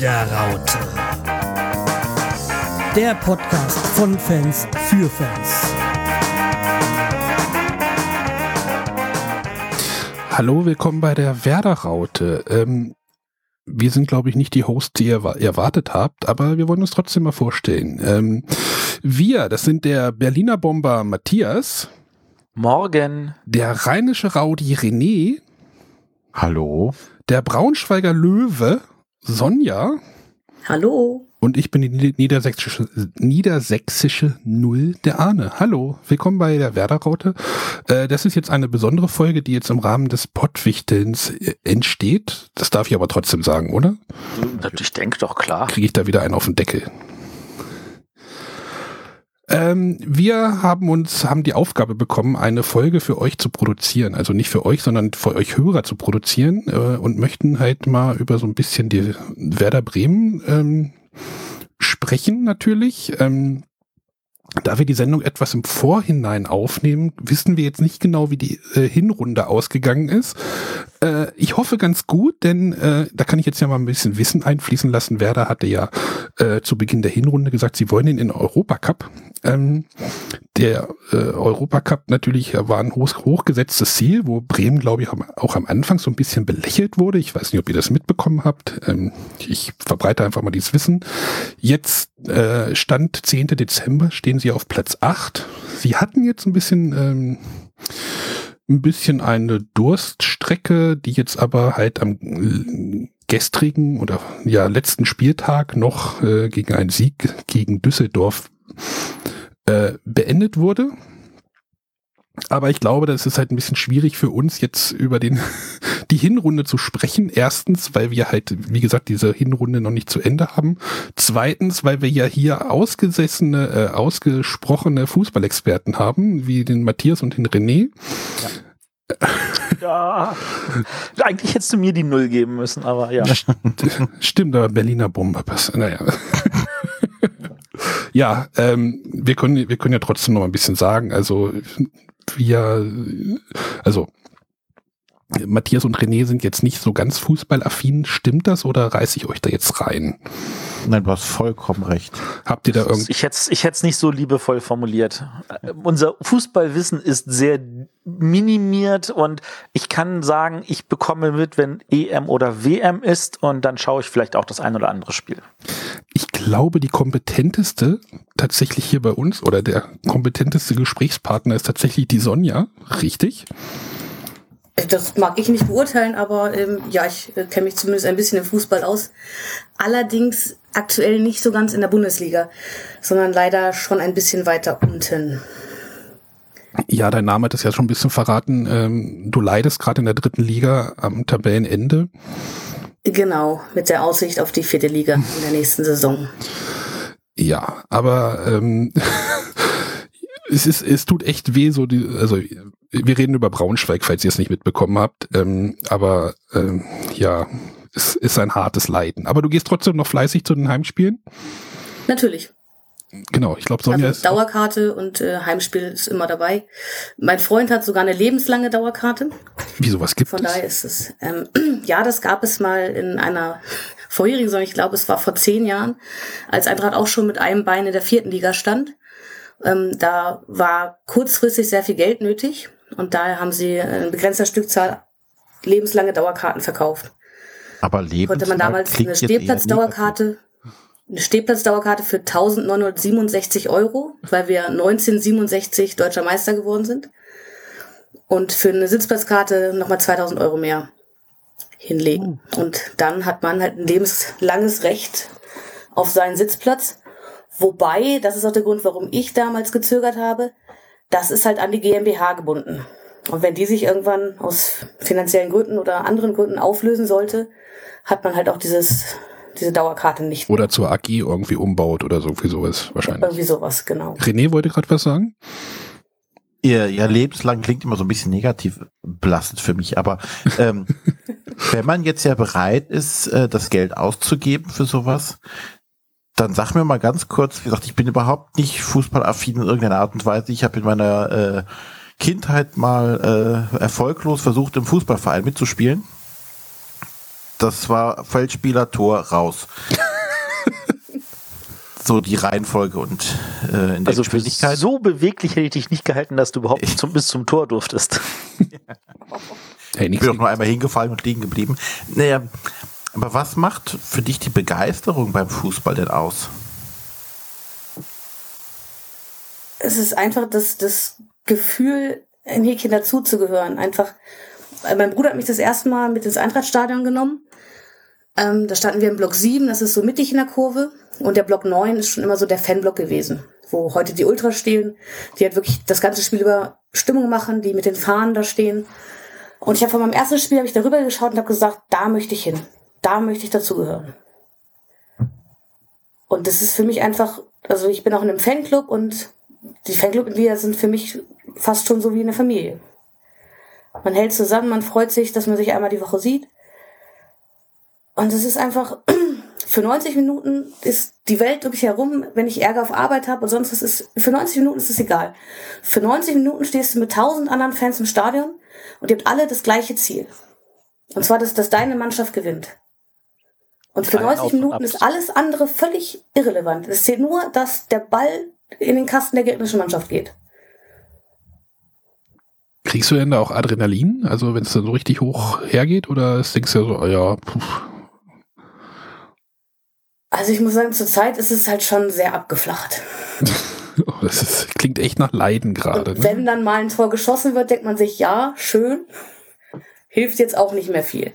Werderaute. Der Podcast von Fans für Fans. Hallo, willkommen bei der Werderaute. Ähm, wir sind, glaube ich, nicht die Hosts, die ihr erwartet habt, aber wir wollen uns trotzdem mal vorstellen. Ähm, wir, das sind der Berliner Bomber Matthias. Morgen. Der rheinische Raudi René. Hallo. Der Braunschweiger Löwe Sonja. Hallo. Und ich bin die niedersächsische, niedersächsische Null der Ahne. Hallo, willkommen bei der Werder-Raute. Äh, das ist jetzt eine besondere Folge, die jetzt im Rahmen des Pottwichtelns äh, entsteht. Das darf ich aber trotzdem sagen, oder? Ich denke doch klar. Kriege ich da wieder einen auf den Deckel. Ähm, wir haben uns, haben die Aufgabe bekommen, eine Folge für euch zu produzieren. Also nicht für euch, sondern für euch Hörer zu produzieren äh, und möchten halt mal über so ein bisschen die Werder Bremen ähm, sprechen natürlich. Ähm, da wir die Sendung etwas im Vorhinein aufnehmen, wissen wir jetzt nicht genau, wie die äh, Hinrunde ausgegangen ist. Äh, ich hoffe ganz gut, denn äh, da kann ich jetzt ja mal ein bisschen Wissen einfließen lassen. Werder hatte ja äh, zu Beginn der Hinrunde gesagt, sie wollen ihn in Europacup. Ähm, der äh, Europacup natürlich war ein hoch, hochgesetztes Ziel, wo Bremen, glaube ich, auch am Anfang so ein bisschen belächelt wurde. Ich weiß nicht, ob ihr das mitbekommen habt. Ähm, ich verbreite einfach mal dieses Wissen. Jetzt äh, Stand 10. Dezember stehen sie auf Platz 8. Sie hatten jetzt ein bisschen ähm, ein bisschen eine Durststrecke, die jetzt aber halt am äh, gestrigen oder ja letzten Spieltag noch äh, gegen einen Sieg gegen Düsseldorf äh, beendet wurde. Aber ich glaube, das ist halt ein bisschen schwierig für uns jetzt über den, die Hinrunde zu sprechen. Erstens, weil wir halt, wie gesagt, diese Hinrunde noch nicht zu Ende haben. Zweitens, weil wir ja hier ausgesessene, äh, ausgesprochene Fußballexperten haben, wie den Matthias und den René. Ja. ja. Eigentlich hättest du mir die Null geben müssen, aber ja. Stimmt, aber Berliner Bomber, naja. ja, ähm, wir können, wir können ja trotzdem noch ein bisschen sagen. Also wir, also Matthias und René sind jetzt nicht so ganz fußballaffin. Stimmt das oder reiße ich euch da jetzt rein? Nein, du hast vollkommen recht. Habt ihr da irgendwie? Ich hätte ich hätte es nicht so liebevoll formuliert. Unser Fußballwissen ist sehr minimiert und ich kann sagen, ich bekomme mit, wenn EM oder WM ist und dann schaue ich vielleicht auch das ein oder andere Spiel. Ich glaube, die kompetenteste tatsächlich hier bei uns oder der kompetenteste Gesprächspartner ist tatsächlich die Sonja, richtig? Das mag ich nicht beurteilen, aber ähm, ja, ich äh, kenne mich zumindest ein bisschen im Fußball aus. Allerdings aktuell nicht so ganz in der Bundesliga, sondern leider schon ein bisschen weiter unten. Ja, dein Name hat es ja schon ein bisschen verraten. Ähm, du leidest gerade in der dritten Liga am Tabellenende. Genau, mit der Aussicht auf die vierte Liga in der nächsten Saison. Ja, aber ähm, es ist, es tut echt weh, so die, also wir reden über Braunschweig, falls ihr es nicht mitbekommen habt, ähm, aber ähm, ja, es ist ein hartes Leiden. Aber du gehst trotzdem noch fleißig zu den Heimspielen? Natürlich. Genau, ich glaube, Sonja also ist. Dauerkarte und äh, Heimspiel ist immer dabei. Mein Freund hat sogar eine lebenslange Dauerkarte. Wieso, was gibt Von es? Von daher ist es. Ähm, ja, das gab es mal in einer vorherigen Saison, ich glaube, es war vor zehn Jahren, als Eintracht auch schon mit einem Bein in der vierten Liga stand. Ähm, da war kurzfristig sehr viel Geld nötig und daher haben sie in begrenzter Stückzahl lebenslange Dauerkarten verkauft. Aber lebenslang konnte man damals eine Stehplatzdauerkarte, eine Stehplatzdauerkarte für 1967 Euro, weil wir 1967 deutscher Meister geworden sind. Und für eine Sitzplatzkarte nochmal 2000 Euro mehr hinlegen. Oh. Und dann hat man halt ein lebenslanges Recht auf seinen Sitzplatz. Wobei, das ist auch der Grund, warum ich damals gezögert habe, das ist halt an die GmbH gebunden. Und wenn die sich irgendwann aus finanziellen Gründen oder anderen Gründen auflösen sollte, hat man halt auch dieses, diese Dauerkarte nicht. Oder zur AG irgendwie umbaut oder so wie sowas wahrscheinlich. Irgendwie sowas, genau. René wollte gerade was sagen. Ihr, ihr lebenslang klingt immer so ein bisschen negativ belastend für mich, aber ähm, wenn man jetzt ja bereit ist, äh, das Geld auszugeben für sowas, dann sag mir mal ganz kurz, wie gesagt, ich bin überhaupt nicht fußballaffin in irgendeiner Art und Weise. Ich habe in meiner äh, Kindheit mal äh, erfolglos versucht, im Fußballverein mitzuspielen. das war Feldspieler, Tor, raus. so die Reihenfolge und äh, in der Also Geschwindigkeit. so beweglich hätte ich dich nicht gehalten, dass du überhaupt zum, bis zum Tor durftest. Hey, Ich bin auch nur einmal hingefallen und liegen geblieben. Naja, aber was macht für dich die Begeisterung beim Fußball denn aus? es ist einfach das, das Gefühl, Häkchen dazuzugehören. Einfach, weil mein Bruder hat mich das erste Mal mit ins Eintrachtstadion genommen. Ähm, da standen wir im Block 7, das ist so mittig in der Kurve. Und der Block 9 ist schon immer so der Fanblock gewesen, wo heute die Ultras stehen, die halt wirklich das ganze Spiel über Stimmung machen, die mit den Fahnen da stehen. Und ich habe von meinem ersten Spiel habe ich darüber geschaut und habe gesagt, da möchte ich hin. Da möchte ich dazugehören. Und das ist für mich einfach, also ich bin auch in einem Fanclub und die Fanclub-Mitglieder sind für mich fast schon so wie eine Familie. Man hält zusammen, man freut sich, dass man sich einmal die Woche sieht. Und es ist einfach, für 90 Minuten ist die Welt um mich herum, wenn ich Ärger auf Arbeit habe und sonst was ist, für 90 Minuten ist es egal. Für 90 Minuten stehst du mit tausend anderen Fans im Stadion und ihr habt alle das gleiche Ziel. Und zwar, dass, dass deine Mannschaft gewinnt. Und für Kein 90 Auf und Minuten ist alles andere völlig irrelevant. Es zählt nur, dass der Ball in den Kasten der gegnerischen Mannschaft geht. Kriegst du denn da auch Adrenalin? Also wenn es dann so richtig hoch hergeht oder denkst du ja so, oh ja, puh, Also ich muss sagen, zurzeit ist es halt schon sehr abgeflacht. oh, das ist, klingt echt nach Leiden gerade. Und Ne? wenn dann mal ein Tor geschossen wird, denkt man sich, ja, schön, hilft jetzt auch nicht mehr viel.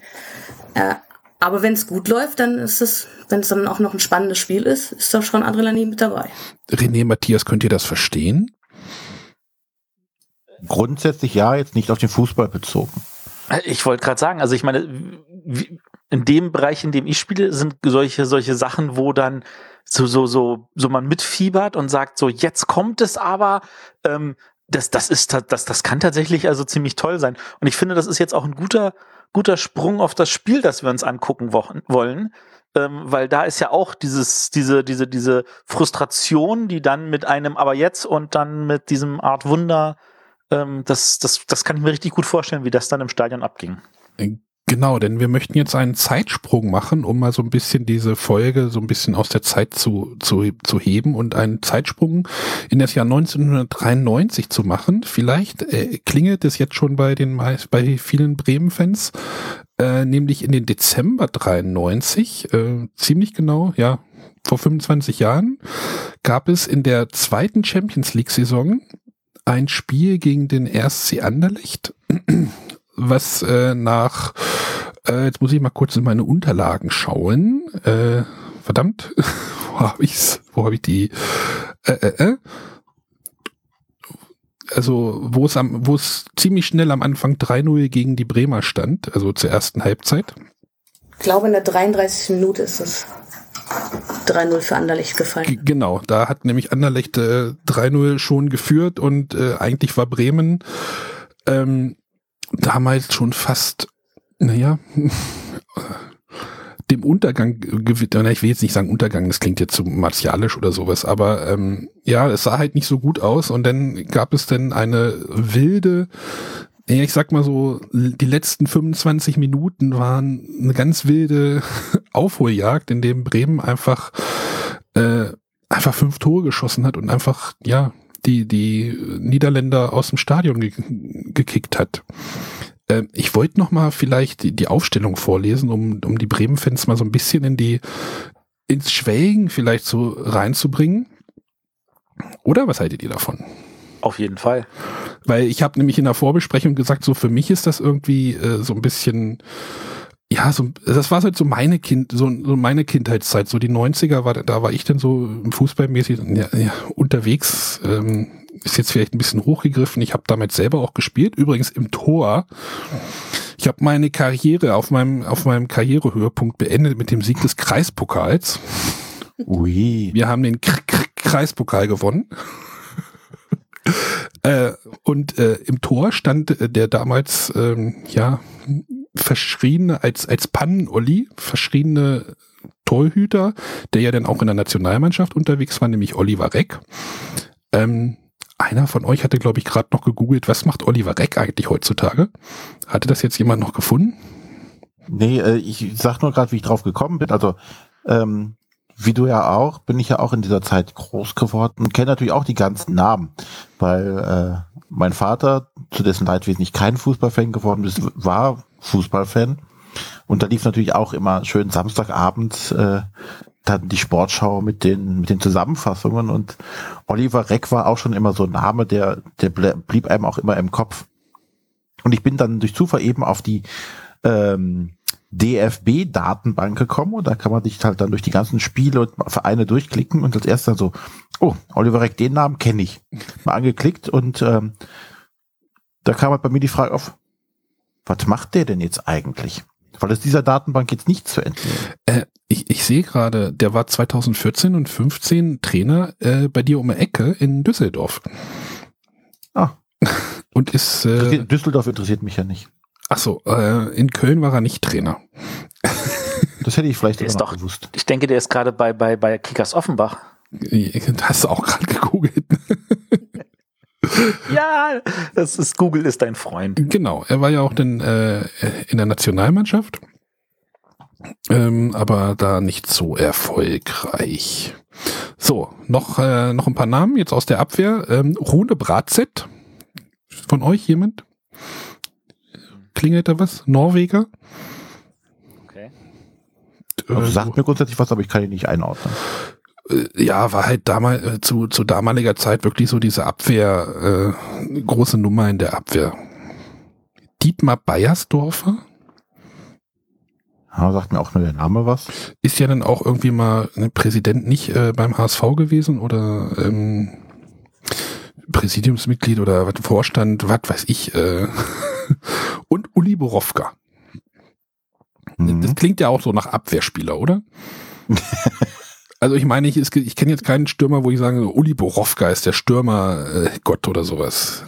Äh, aber wenn es gut läuft, dann ist es, wenn es dann auch noch ein spannendes Spiel ist, ist da schon Adrenalin mit dabei. René, Matthias, könnt ihr das verstehen? Grundsätzlich ja, jetzt nicht auf den Fußball bezogen. Ich wollte gerade sagen, also ich meine, in dem Bereich, in dem ich spiele, sind solche, solche Sachen, wo dann so, so, so, so man mitfiebert und sagt, so, jetzt kommt es aber, ähm, das, das ist, das, das kann tatsächlich also ziemlich toll sein. Und ich finde, das ist jetzt auch ein guter, guter Sprung auf das Spiel, das wir uns angucken wo wollen. Ähm, weil da ist ja auch dieses, diese, diese, diese Frustration, die dann mit einem aber jetzt und dann mit diesem Art Wunder, ähm, das, das, das kann ich mir richtig gut vorstellen, wie das dann im Stadion abging. Genau, denn wir möchten jetzt einen Zeitsprung machen, um mal so ein bisschen diese Folge so ein bisschen aus der Zeit zu, zu, zu heben und einen Zeitsprung in das Jahr 1993 zu machen. Vielleicht äh, klingelt es jetzt schon bei den bei vielen Bremen-Fans, äh, nämlich in den Dezember 93, äh, ziemlich genau, ja, vor 25 Jahren, gab es in der zweiten Champions League-Saison ein Spiel gegen den RSC Anderlecht, was äh, nach, äh, jetzt muss ich mal kurz in meine Unterlagen schauen. Äh, verdammt, wo habe ich's? Wo habe ich die? Äh, äh, äh. Also, wo es am, wo es ziemlich schnell am Anfang 3-0 gegen die Bremer stand, also zur ersten Halbzeit. Ich glaube, in der 33. Minute ist es 3-0 für Anderlecht G gefallen. genau, da hat nämlich Anderlecht äh, 3-0 schon geführt und äh, eigentlich war Bremen ähm, damals schon fast, naja, dem Untergang gewidmet. Ich will jetzt nicht sagen Untergang, das klingt jetzt so martialisch oder sowas, aber ähm, ja, es sah halt nicht so gut aus und dann gab es dann eine wilde, ja, ich sag mal so, die letzten 25 Minuten waren eine ganz wilde Aufholjagd, in dem Bremen einfach äh, einfach fünf Tore geschossen hat und einfach ja die die Niederländer aus dem Stadion ge gekickt hat. Ähm, ich wollte noch mal vielleicht die, die Aufstellung vorlesen, um um die Bremen-Fans mal so ein bisschen in die ins Schwelgen vielleicht so reinzubringen. Oder was haltet ihr davon? Auf jeden Fall. Weil ich habe nämlich in der Vorbesprechung gesagt, so für mich ist das irgendwie äh, so ein bisschen, ja, so, das war halt so meine Kind, so, so meine Kindheitszeit, so die 90er war, da war ich dann so fußballmäßig ja, ja, unterwegs, ähm, ist jetzt vielleicht ein bisschen hochgegriffen. Ich habe damit selber auch gespielt, übrigens im Tor. Ich habe meine Karriere auf meinem auf meinem Karrierehöhepunkt beendet mit dem Sieg des Kreispokals. Ui. Wir haben den K K Kreispokal gewonnen. äh, und äh, im Tor stand äh, der damals ähm, ja verschriene als als Pannen-Olli, verschriene Torhüter, der ja dann auch in der Nationalmannschaft unterwegs war, nämlich Oliver Reck. Ähm, einer von euch hatte, glaube ich, gerade noch gegoogelt, was macht Oliver Reck eigentlich heutzutage? Hatte das jetzt jemand noch gefunden? Nee, äh, ich sag nur gerade, wie ich drauf gekommen bin. Also, ähm, wie du ja auch, bin ich ja auch in dieser Zeit groß geworden und kenne natürlich auch die ganzen Namen, weil äh, mein Vater, zu dessen Leidwesen ich kein Fußballfan geworden ist, war Fußballfan. Und da lief natürlich auch immer schön Samstagabend äh, dann die Sportschau mit den mit den Zusammenfassungen und Oliver Reck war auch schon immer so ein Name, der der blieb einem auch immer im Kopf. Und ich bin dann durch Zufall eben auf die ähm, DFB-Datenbank gekommen und da kann man sich halt dann durch die ganzen Spiele und Vereine durchklicken und als erstes dann so, oh, Oliver Reck, den Namen kenne ich. Mal angeklickt und ähm, da kam halt bei mir die Frage auf, was macht der denn jetzt eigentlich? Weil es dieser Datenbank jetzt nicht zu entnehmen. Äh, ich, ich sehe gerade, der war 2014 und 15 Trainer äh, bei dir um die Ecke in Düsseldorf. Ah. Und ist. Äh, Düsseldorf interessiert mich ja nicht. Ach so, äh, in Köln war er nicht Trainer. Das hätte ich vielleicht ist doch, gewusst. Ich denke, der ist gerade bei, bei, bei Kickers Offenbach. Hast du auch gerade gegoogelt. Ja, das ist Google ist dein Freund. Genau, er war ja auch den, äh, in der Nationalmannschaft, ähm, aber da nicht so erfolgreich. So, noch, äh, noch ein paar Namen jetzt aus der Abwehr. Ähm, Rune Bratzett. Von euch jemand? Klingelt da was? Norweger? Okay. Also sagt mir grundsätzlich was, aber ich kann ihn nicht einordnen. Äh, ja, war halt damals äh, zu, zu damaliger Zeit wirklich so diese Abwehr, äh, große Nummer in der Abwehr. Dietmar Beiersdorfer? Ja, sagt mir auch nur der Name was. Ist ja dann auch irgendwie mal ein Präsident nicht äh, beim HSV gewesen oder ähm, Präsidiumsmitglied oder was, Vorstand, was weiß ich. Äh. Und Uli Borowka. Mhm. Das klingt ja auch so nach Abwehrspieler, oder? Also ich meine, ich, ich kenne jetzt keinen Stürmer, wo ich sage, Uli Borowka ist der Stürmer äh, Gott oder sowas.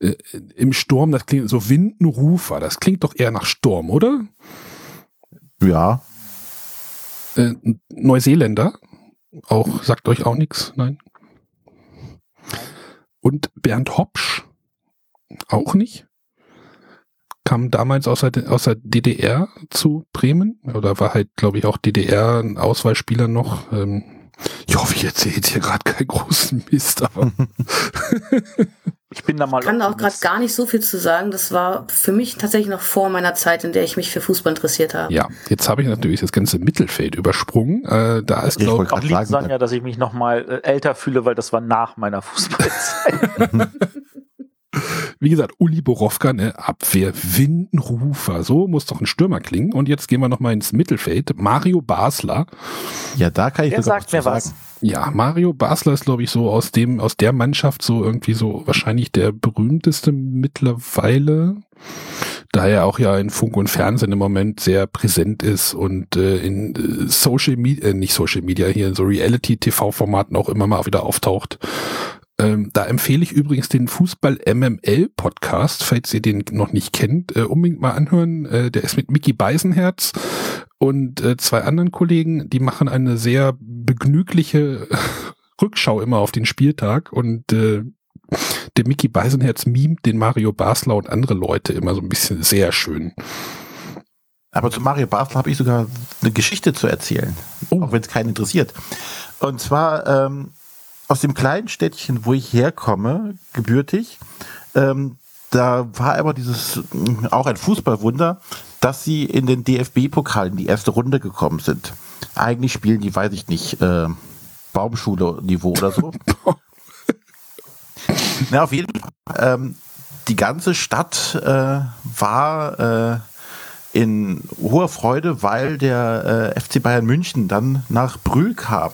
Äh, Im Sturm, das klingt so Windenrufer, das klingt doch eher nach Sturm, oder? Ja. Äh, Neuseeländer, auch, sagt euch auch nichts, nein. Und Bernd Hopsch, auch nicht kam damals aus der, aus der DDR zu Bremen oder war halt, glaube ich, auch DDR ein Auswahlspieler noch. Ähm, ich hoffe, ich erzähle jetzt hier gerade keinen großen Mist, aber ich bin da mal. Ich kann auch gerade gar nicht so viel zu sagen. Das war für mich tatsächlich noch vor meiner Zeit, in der ich mich für Fußball interessiert habe. Ja, jetzt habe ich natürlich das ganze Mittelfeld übersprungen. Äh, da ist glaube ich auch lieb sagen ja, dass ich mich noch mal äh, älter fühle, weil das war nach meiner Fußballzeit. Wie gesagt, Uli Borowka, ne, Abwehr, Windenrufer, so muss doch ein Stürmer klingen. Und jetzt gehen wir nochmal ins Mittelfeld. Mario Basler. Ja, da kann ich Wer sagt mir was? Ja, Mario Basler ist, glaube ich, so aus dem, aus der Mannschaft so irgendwie so wahrscheinlich der berühmteste mittlerweile. Da er auch ja in Funk und Fernsehen im Moment sehr präsent ist und äh, in äh, Social Media, äh, nicht Social Media, hier in so Reality-TV-Formaten auch immer mal wieder auftaucht. Ähm, da empfehle ich übrigens den Fußball MML Podcast, falls ihr den noch nicht kennt, äh, unbedingt mal anhören. Äh, der ist mit Mickey Beisenherz und äh, zwei anderen Kollegen, die machen eine sehr begnügliche Rückschau immer auf den Spieltag und äh, der Mickey Beisenherz mimt den Mario Basler und andere Leute immer so ein bisschen sehr schön. Aber zu Mario Basler habe ich sogar eine Geschichte zu erzählen, oh. auch wenn es keinen interessiert. Und zwar ähm, aus dem kleinen Städtchen, wo ich herkomme, gebürtig, ähm, da war aber dieses äh, auch ein Fußballwunder, dass sie in den DFB-Pokalen die erste Runde gekommen sind. Eigentlich spielen die, weiß ich nicht, äh, Baumschule-Niveau oder so. Na, auf jeden Fall. Ähm, die ganze Stadt äh, war äh, in hoher Freude, weil der äh, FC Bayern München dann nach Brühl kam.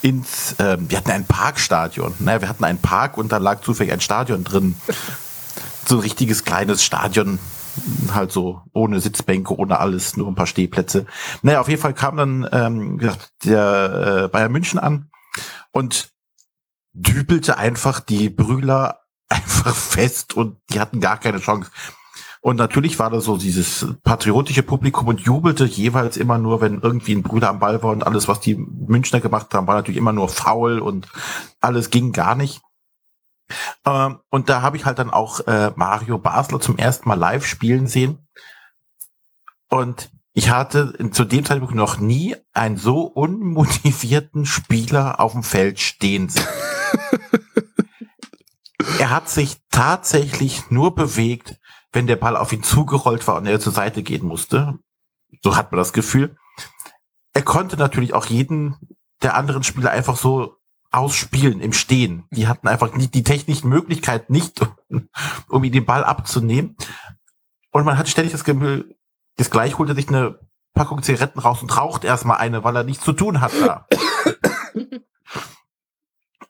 Ins, äh, wir hatten ein Parkstadion. Naja, wir hatten einen Park und da lag zufällig ein Stadion drin. So ein richtiges kleines Stadion, halt so ohne Sitzbänke, ohne alles, nur ein paar Stehplätze. Naja, auf jeden Fall kam dann ähm, der äh, Bayern München an und dübelte einfach die Brühler einfach fest und die hatten gar keine Chance. Und natürlich war da so dieses patriotische Publikum und jubelte jeweils immer nur, wenn irgendwie ein Brüder am Ball war und alles, was die Münchner gemacht haben, war natürlich immer nur faul und alles ging gar nicht. Ähm, und da habe ich halt dann auch äh, Mario Basler zum ersten Mal live spielen sehen. Und ich hatte zu dem Zeitpunkt noch nie einen so unmotivierten Spieler auf dem Feld stehen sehen. er hat sich tatsächlich nur bewegt, wenn der Ball auf ihn zugerollt war und er zur Seite gehen musste. So hat man das Gefühl. Er konnte natürlich auch jeden der anderen Spieler einfach so ausspielen im Stehen. Die hatten einfach nicht die technischen Möglichkeiten nicht, um ihn den Ball abzunehmen. Und man hat ständig das Gefühl, das gleich holt er sich eine Packung Zigaretten raus und raucht erstmal eine, weil er nichts zu tun hat da.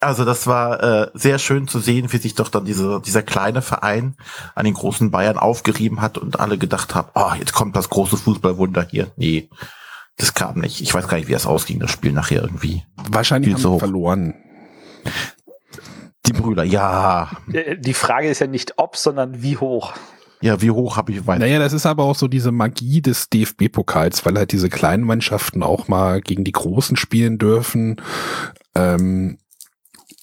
Also das war äh, sehr schön zu sehen, wie sich doch dann diese, dieser kleine Verein an den großen Bayern aufgerieben hat und alle gedacht haben, oh, jetzt kommt das große Fußballwunder hier. Nee, das kam nicht. Ich weiß gar nicht, wie es ausging, das Spiel nachher irgendwie. Wahrscheinlich haben sie verloren. Die Brüder, ja. Äh, die Frage ist ja nicht ob, sondern wie hoch. Ja, wie hoch habe ich weiter? Naja, das ist aber auch so diese Magie des DFB-Pokals, weil halt diese kleinen Mannschaften auch mal gegen die Großen spielen dürfen. Ähm,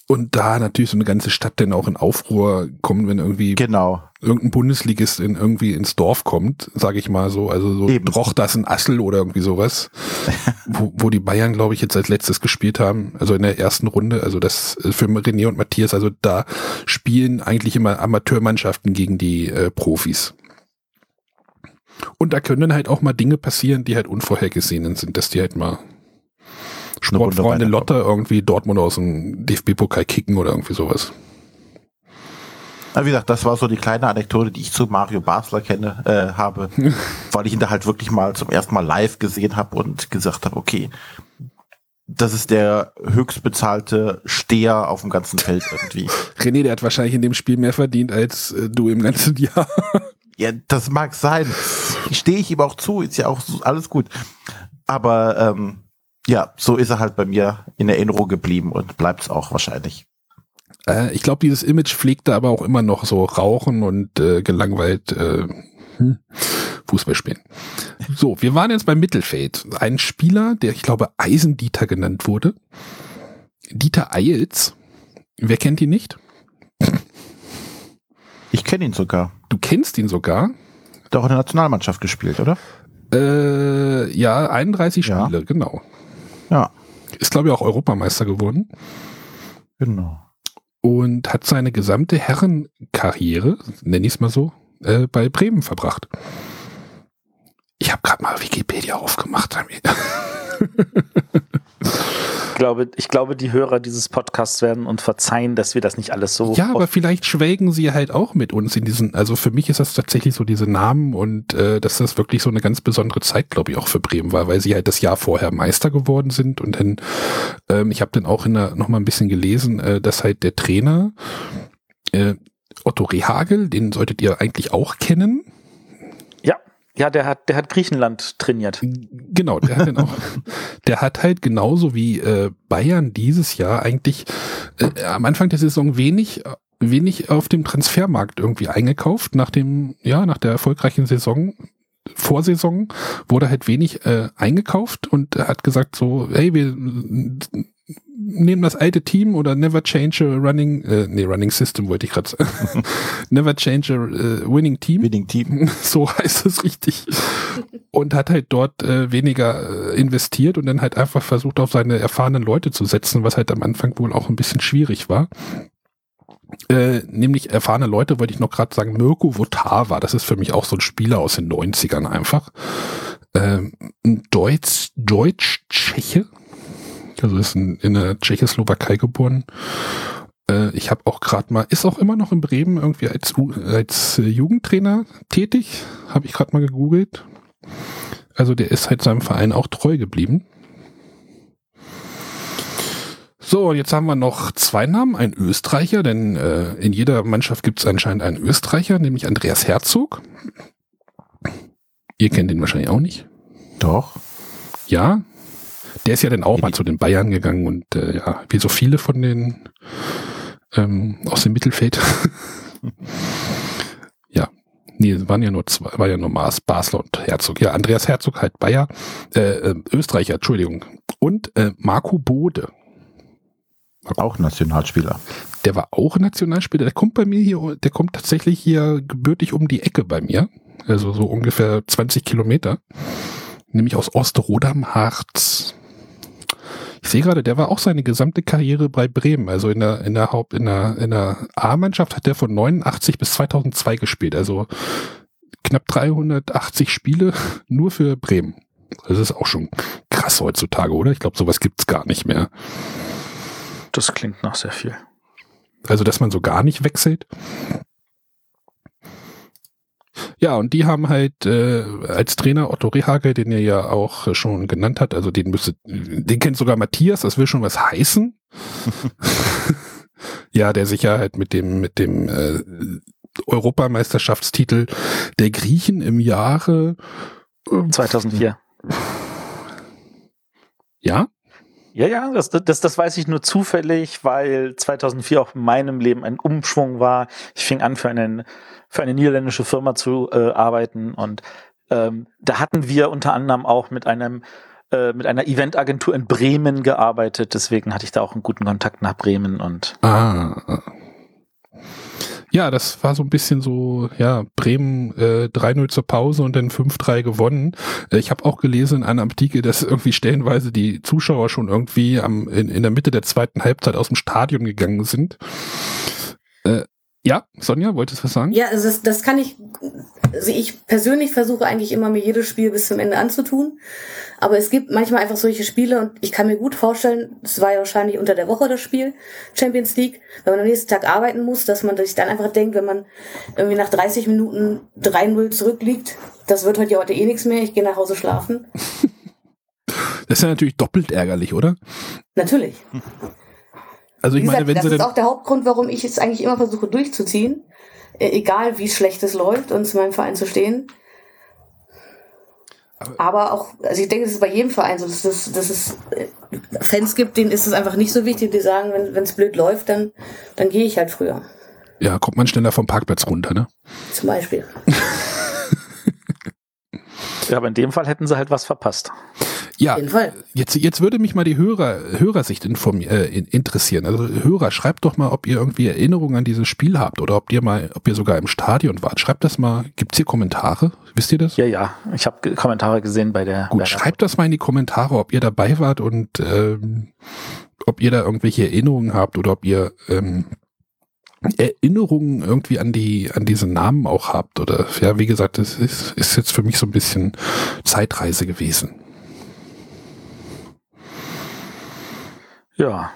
und da natürlich so eine ganze Stadt dann auch in Aufruhr kommt, wenn irgendwie genau. irgendein Bundesligist in, irgendwie ins Dorf kommt, sage ich mal so. Also so Eben. Drochtas in Assel oder irgendwie sowas. wo, wo die Bayern, glaube ich, jetzt als letztes gespielt haben, also in der ersten Runde. Also das äh, für René und Matthias, also da spielen eigentlich immer Amateurmannschaften gegen die äh, Profis. Und da können dann halt auch mal Dinge passieren, die halt unvorhergesehen sind, dass die halt mal Sportfreunde Lotte irgendwie Dortmund aus dem DFB-Pokal kicken oder irgendwie sowas. Na, wie gesagt, das war so die kleine Anekdote, die ich zu Mario Basler kenne, äh, habe, weil ich ihn da halt wirklich mal zum ersten Mal live gesehen habe und gesagt habe, okay, das ist der höchstbezahlte Steher auf dem ganzen Feld irgendwie. René, der hat wahrscheinlich in dem Spiel mehr verdient als äh, du im ganzen Jahr. ja, das mag sein. Stehe ich ihm auch zu, ist ja auch alles gut. Aber ähm, ja, so ist er halt bei mir in Erinnerung geblieben und bleibt es auch wahrscheinlich. Äh, ich glaube, dieses Image pflegt er aber auch immer noch so rauchen und äh, gelangweilt äh, hm, Fußball spielen. So, wir waren jetzt beim Mittelfeld. Ein Spieler, der ich glaube Eisendieter genannt wurde. Dieter Eils. Wer kennt ihn nicht? Ich kenne ihn sogar. Du kennst ihn sogar? Doch in der Nationalmannschaft gespielt, oder? Äh, ja, 31 Spiele, ja. genau. Ja. Ist, glaube ich, auch Europameister geworden. Genau. Und hat seine gesamte Herrenkarriere, nenne ich es mal so, äh, bei Bremen verbracht. Ich habe gerade mal Wikipedia aufgemacht. glaube, ich glaube, die Hörer dieses Podcasts werden uns verzeihen, dass wir das nicht alles so. Ja, aber vielleicht schwelgen sie halt auch mit uns in diesen. Also für mich ist das tatsächlich so diese Namen und äh, dass das wirklich so eine ganz besondere Zeit, glaube ich, auch für Bremen war, weil sie halt das Jahr vorher Meister geworden sind und dann, ähm, ich habe dann auch in der, noch mal ein bisschen gelesen, äh, dass halt der Trainer äh, Otto Rehagel, den solltet ihr eigentlich auch kennen ja, der hat, der hat Griechenland trainiert. Genau, der hat, auch, der hat halt genauso wie äh, Bayern dieses Jahr eigentlich äh, am Anfang der Saison wenig, wenig auf dem Transfermarkt irgendwie eingekauft. Nach dem, ja, nach der erfolgreichen Saison, Vorsaison, wurde halt wenig äh, eingekauft und hat gesagt so, hey, wir nehmen das alte Team oder never change a running, äh, nee, running system wollte ich gerade sagen. never change a uh, winning team. Winning team. So heißt es richtig. Und hat halt dort äh, weniger äh, investiert und dann halt einfach versucht, auf seine erfahrenen Leute zu setzen, was halt am Anfang wohl auch ein bisschen schwierig war. Äh, nämlich erfahrene Leute, wollte ich noch gerade sagen, Mirko Votava, das ist für mich auch so ein Spieler aus den 90ern einfach. Äh, ein Deutsch, Deutsch-Tscheche, also ist in, in der Tschechoslowakei geboren. Äh, ich habe auch gerade mal, ist auch immer noch in Bremen irgendwie als, als Jugendtrainer tätig, habe ich gerade mal gegoogelt. Also der ist halt seinem Verein auch treu geblieben. So, jetzt haben wir noch zwei Namen, ein Österreicher, denn äh, in jeder Mannschaft gibt es anscheinend einen Österreicher, nämlich Andreas Herzog. Ihr kennt ihn wahrscheinlich auch nicht. Doch. Ja, der ist ja dann auch mal zu den Bayern gegangen und äh, ja, wie so viele von den ähm, aus dem Mittelfeld. ja. Nee, es waren ja nur zwei, war ja nur Maas, Basler und Herzog. Ja, Andreas Herzog halt Bayer, äh, äh, Österreicher, Entschuldigung. Und äh, Marco Bode. Auch Nationalspieler. Der war auch Nationalspieler. Der kommt bei mir hier, der kommt tatsächlich hier gebürtig um die Ecke bei mir. also so ungefähr 20 Kilometer, nämlich aus Ostrodam Harz. Ich sehe gerade, der war auch seine gesamte Karriere bei Bremen. Also in der, in der Haupt, in der, in der A-Mannschaft hat der von 89 bis 2002 gespielt. Also knapp 380 Spiele nur für Bremen. Das ist auch schon krass heutzutage, oder? Ich glaube, sowas gibt's gar nicht mehr. Das klingt nach sehr viel. Also, dass man so gar nicht wechselt. Ja, und die haben halt äh, als Trainer Otto Rehagel, den er ja auch schon genannt hat, also den müsste, den kennt sogar Matthias, das will schon was heißen. ja, der sich ja halt mit dem, mit dem äh, Europameisterschaftstitel der Griechen im Jahre äh, 2004. Ja? Ja, ja, das, das, das weiß ich nur zufällig, weil 2004 auch in meinem Leben ein Umschwung war. Ich fing an, für, einen, für eine niederländische Firma zu äh, arbeiten und ähm, da hatten wir unter anderem auch mit einem äh, mit einer Eventagentur in Bremen gearbeitet. Deswegen hatte ich da auch einen guten Kontakt nach Bremen und. Ah. Ja, das war so ein bisschen so, ja, Bremen äh, 3-0 zur Pause und dann 5-3 gewonnen. Äh, ich habe auch gelesen in einer Artikel, dass irgendwie stellenweise die Zuschauer schon irgendwie am, in, in der Mitte der zweiten Halbzeit aus dem Stadion gegangen sind. Äh, ja, Sonja, wolltest du was sagen? Ja, also das, das kann ich, also ich persönlich versuche eigentlich immer mir jedes Spiel bis zum Ende anzutun. Aber es gibt manchmal einfach solche Spiele und ich kann mir gut vorstellen, es war ja wahrscheinlich unter der Woche das Spiel, Champions League, wenn man am nächsten Tag arbeiten muss, dass man sich dann einfach denkt, wenn man irgendwie nach 30 Minuten 3-0 zurückliegt, das wird heute ja heute eh nichts mehr, ich gehe nach Hause schlafen. Das ist ja natürlich doppelt ärgerlich, oder? Natürlich. Also ich Wie meine, gesagt, wenn das sie ist auch der Hauptgrund, warum ich es eigentlich immer versuche durchzuziehen, äh, egal wie schlecht es läuft und zu meinem Verein zu stehen. Aber auch, also ich denke, es ist bei jedem Verein so, dass es, dass es äh, Fans gibt, denen ist es einfach nicht so wichtig, die sagen, wenn es blöd läuft, dann, dann gehe ich halt früher. ja, kommt man schneller vom Parkplatz runter, ne? Zum Beispiel. Ja, aber in dem Fall hätten sie halt was verpasst. Ja, Auf jeden Fall. jetzt, jetzt würde mich mal die Hörer, Hörersicht äh, in- interessieren. Also Hörer, schreibt doch mal, ob ihr irgendwie Erinnerungen an dieses Spiel habt oder ob ihr mal, ob ihr sogar im Stadion wart. Schreibt das mal. Gibt's hier Kommentare? Wisst ihr das? Ja, ja. Ich habe Kommentare gesehen bei der. Gut, schreibt das mal in die Kommentare, ob ihr dabei wart und ähm, ob ihr da irgendwelche Erinnerungen habt oder ob ihr ähm, Erinnerungen irgendwie an die an diese Namen auch habt oder ja, wie gesagt, das ist, ist jetzt für mich so ein bisschen Zeitreise gewesen. Ja.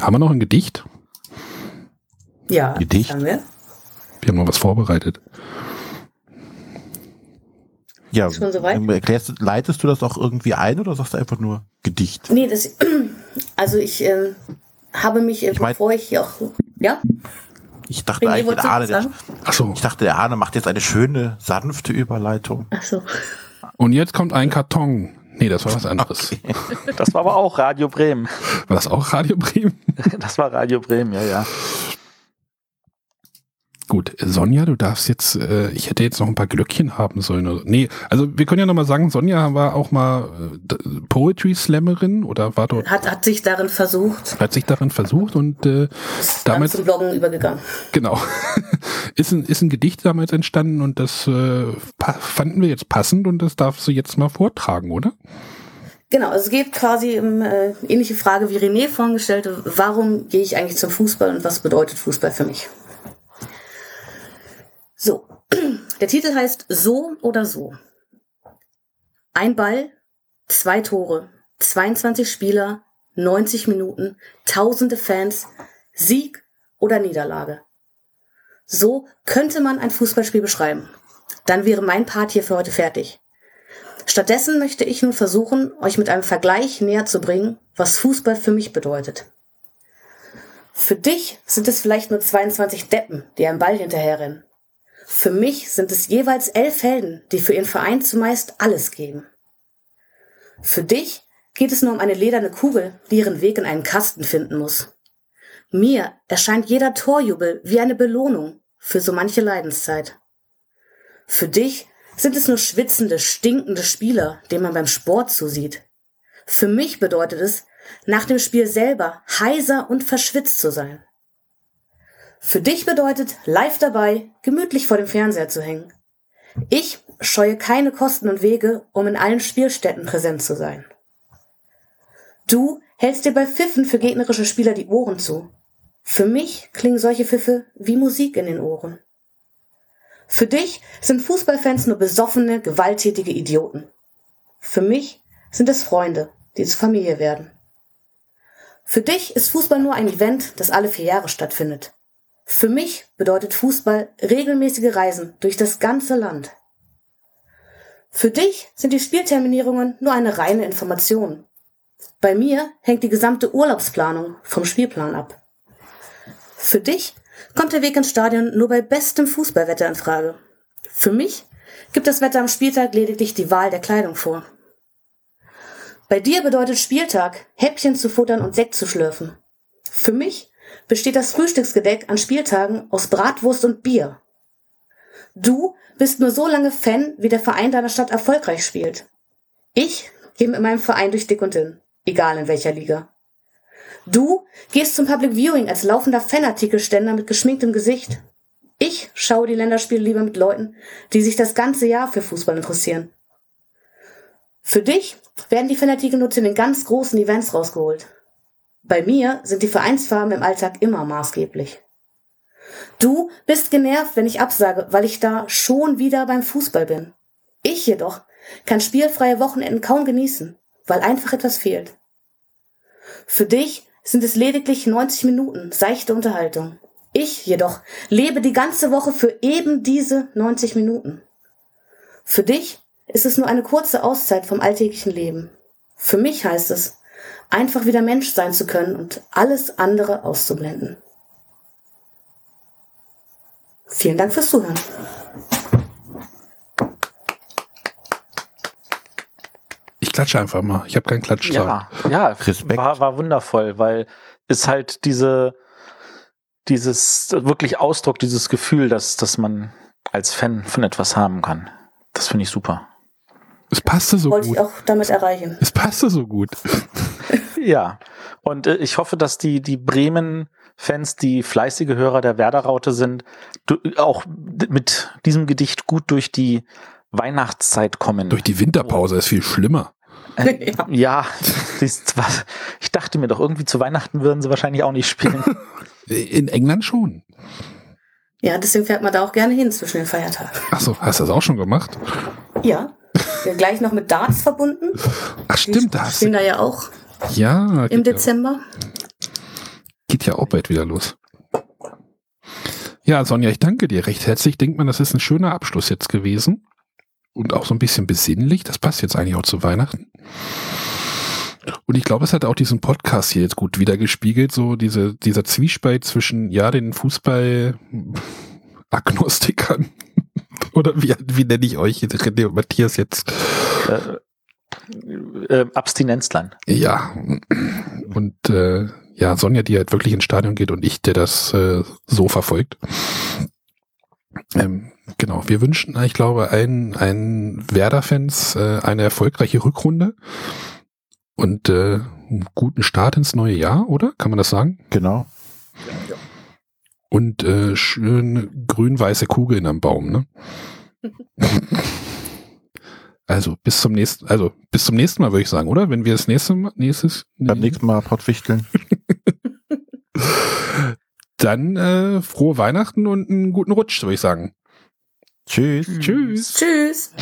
Haben wir noch ein Gedicht? Ja, Gedicht? haben wir. Wir haben noch was vorbereitet. Ja, Schon soweit? ähm, erklärst, du- leitest du das auch irgendwie ein oder sagst du einfach nur Gedicht? Nee, das, also ich äh, habe mich, äh, Ich mein- bevor ich auch, ja, Ich dachte eigentlich, der Arne, der, so. ich dachte, der Arne macht jetzt eine schöne, sanfte Überleitung. ach so. Und jetzt kommt ein Karton. Nee, das war was anderes. Das war aber auch Radio Bremen. War das auch Radio Bremen? Das war Radio Bremen, ja, ja. Gut, Sonja, du darfst jetzt, äh, ich hätte jetzt noch ein paar Glöckchen haben sollen. Nee, also wir können ja noch mal sagen, Sonja war auch mal äh, Poetry Slammerin oder war dort, Hat, hat sich darin versucht, hat sich darin versucht und äh, ist damals, zum Bloggen übergegangen. genau, ist, ein, ist ein Gedicht damals entstanden und das äh, fanden wir jetzt passend und das darfst du jetzt mal vortragen, oder? Genau, es geht quasi um äh, ähnliche Frage wie René vorhin gestellte. Warum gehe ich eigentlich zum Fußball und was bedeutet Fußball für mich? So, der Titel heißt So oder so. Ein Ball, zwei Tore, 22 Spieler, 90 Minuten, tausende Fans, Sieg oder Niederlage. So könnte man ein Fußballspiel beschreiben. Dann wäre mein Part hier für heute fertig. Stattdessen möchte ich nun versuchen, euch mit einem Vergleich näher zu bringen, was Fußball für mich bedeutet. Für dich sind es vielleicht nur 22 Deppen, die einem Ball hinterherrennen. Für mich sind es jeweils elf Helden, die für ihren Verein zumeist alles geben. Für dich geht es nur um eine lederne Kugel, die ihren Weg in einen Kasten finden muss. Mir erscheint jeder Torjubel wie eine Belohnung für so manche Leidenszeit. Für dich sind es nur schwitzende, stinkende Spieler, denen man beim Sport zusieht. Für mich bedeutet es, nach dem Spiel selber heiser und verschwitzt zu sein. Für dich bedeutet, live dabei, gemütlich vor dem Fernseher zu hängen. Ich scheue keine Kosten und Wege, um in allen Spielstätten präsent zu sein. Du hältst dir bei Pfiffen für gegnerische Spieler die Ohren zu. Für mich klingen solche Pfiffe wie Musik in den Ohren. Für dich sind Fußballfans nur besoffene, gewalttätige Idioten. Für mich sind es Freunde, die zur Familie werden. Für dich ist Fußball nur ein Event, das alle vier Jahre stattfindet. Für mich bedeutet Fußball regelmäßige Reisen durch das ganze Land. Für dich sind die Spielterminierungen nur eine reine Information. Bei mir hängt die gesamte Urlaubsplanung vom Spielplan ab. Für dich kommt der Weg ins Stadion nur bei bestem Fußballwetter in Frage. Für mich gibt das Wetter am Spieltag lediglich die Wahl der Kleidung vor. Bei dir bedeutet Spieltag, Häppchen zu futtern und Sekt zu schlürfen. Für mich besteht das Frühstücksgedeck an Spieltagen aus Bratwurst und Bier. Du bist nur so lange Fan, wie der Verein deiner Stadt erfolgreich spielt. Ich gehe mit meinem Verein durch dick und dünn, egal in welcher Liga. Du gehst zum Public Viewing als laufender Fanartikelständer mit geschminktem Gesicht. Ich schaue die Länderspiele lieber mit Leuten, die sich das ganze Jahr für Fußball interessieren. Für dich werden die Fanartikel nur zu den ganz großen Events rausgeholt. Bei mir sind die Vereinsfarben im Alltag immer maßgeblich. Du bist genervt, wenn ich absage, weil ich da schon wieder beim Fußball bin. Ich jedoch kann spielfreie Wochenenden kaum genießen, weil einfach etwas fehlt. Für dich sind es lediglich 90 Minuten seichte Unterhaltung. Ich jedoch lebe die ganze Woche für eben diese 90 Minuten. Für dich ist es nur eine kurze Auszeit vom alltäglichen Leben. Für mich heißt es, einfach wieder Mensch sein zu können und alles andere auszublenden. Vielen Dank fürs Zuhören. Ich klatsche einfach mal. Ich habe keinen Klatsch. Ja, ja, Respekt. War, war wundervoll, weil es halt diese, dieses wirklich Ausdruck, dieses Gefühl, dass, dass man als Fan von etwas haben kann. Das finde ich super. Es passte so Wollte gut. ich auch damit erreichen. Es passte so gut. Ja. Und äh, ich hoffe, dass die, die Bremen-Fans, die fleißige Hörer der Werder-Raute sind, du, auch mit diesem Gedicht gut durch die Weihnachtszeit kommen. Durch die Winterpause ist viel schlimmer. Äh, ja, das ich dachte mir doch, irgendwie zu Weihnachten würden sie wahrscheinlich auch nicht spielen. In England schon. Ja, deswegen fährt man da auch gerne hin zwischen den Feiertagen. Achso, hast du das auch schon gemacht? Ja. ja gleich noch mit Darts verbunden. Ach stimmt, da Die hast stehen du. da ja auch Ja, im geht ja, Dezember. geht ja auch bald wieder los. Ja, Sonja, ich danke dir recht herzlich. Denkt man, das ist ein schöner Abschluss jetzt gewesen. Und auch so ein bisschen besinnlich. Das passt jetzt eigentlich auch zu Weihnachten. Und ich glaube, es hat auch diesen Podcast hier jetzt gut wiedergespiegelt, so diese, dieser Zwiespalt zwischen, ja, den Fußball-Agnostikern. Oder wie, wie nenne ich euch, René und Matthias jetzt? Äh, Abstinenzland. Ja. Und äh, ja, Sonja, die halt wirklich ins Stadion geht und ich, der das äh, so verfolgt. Ähm, genau, wir wünschen, ich glaube, allen, allen Werder-Fans äh, eine erfolgreiche Rückrunde und äh, einen guten Start ins neue Jahr, oder? Kann man das sagen? Genau. Und äh, schön grün-weiße Kugeln am Baum, ne? Also bis zum nächsten, also bis zum nächsten Mal würde ich sagen, oder? Wenn wir das nächste Mal, nächstes, Beim nächsten Mal Pottwichteln. dann äh, frohe Weihnachten und einen guten Rutsch, würde ich sagen. Tschüss. Tschüss. Tschüss.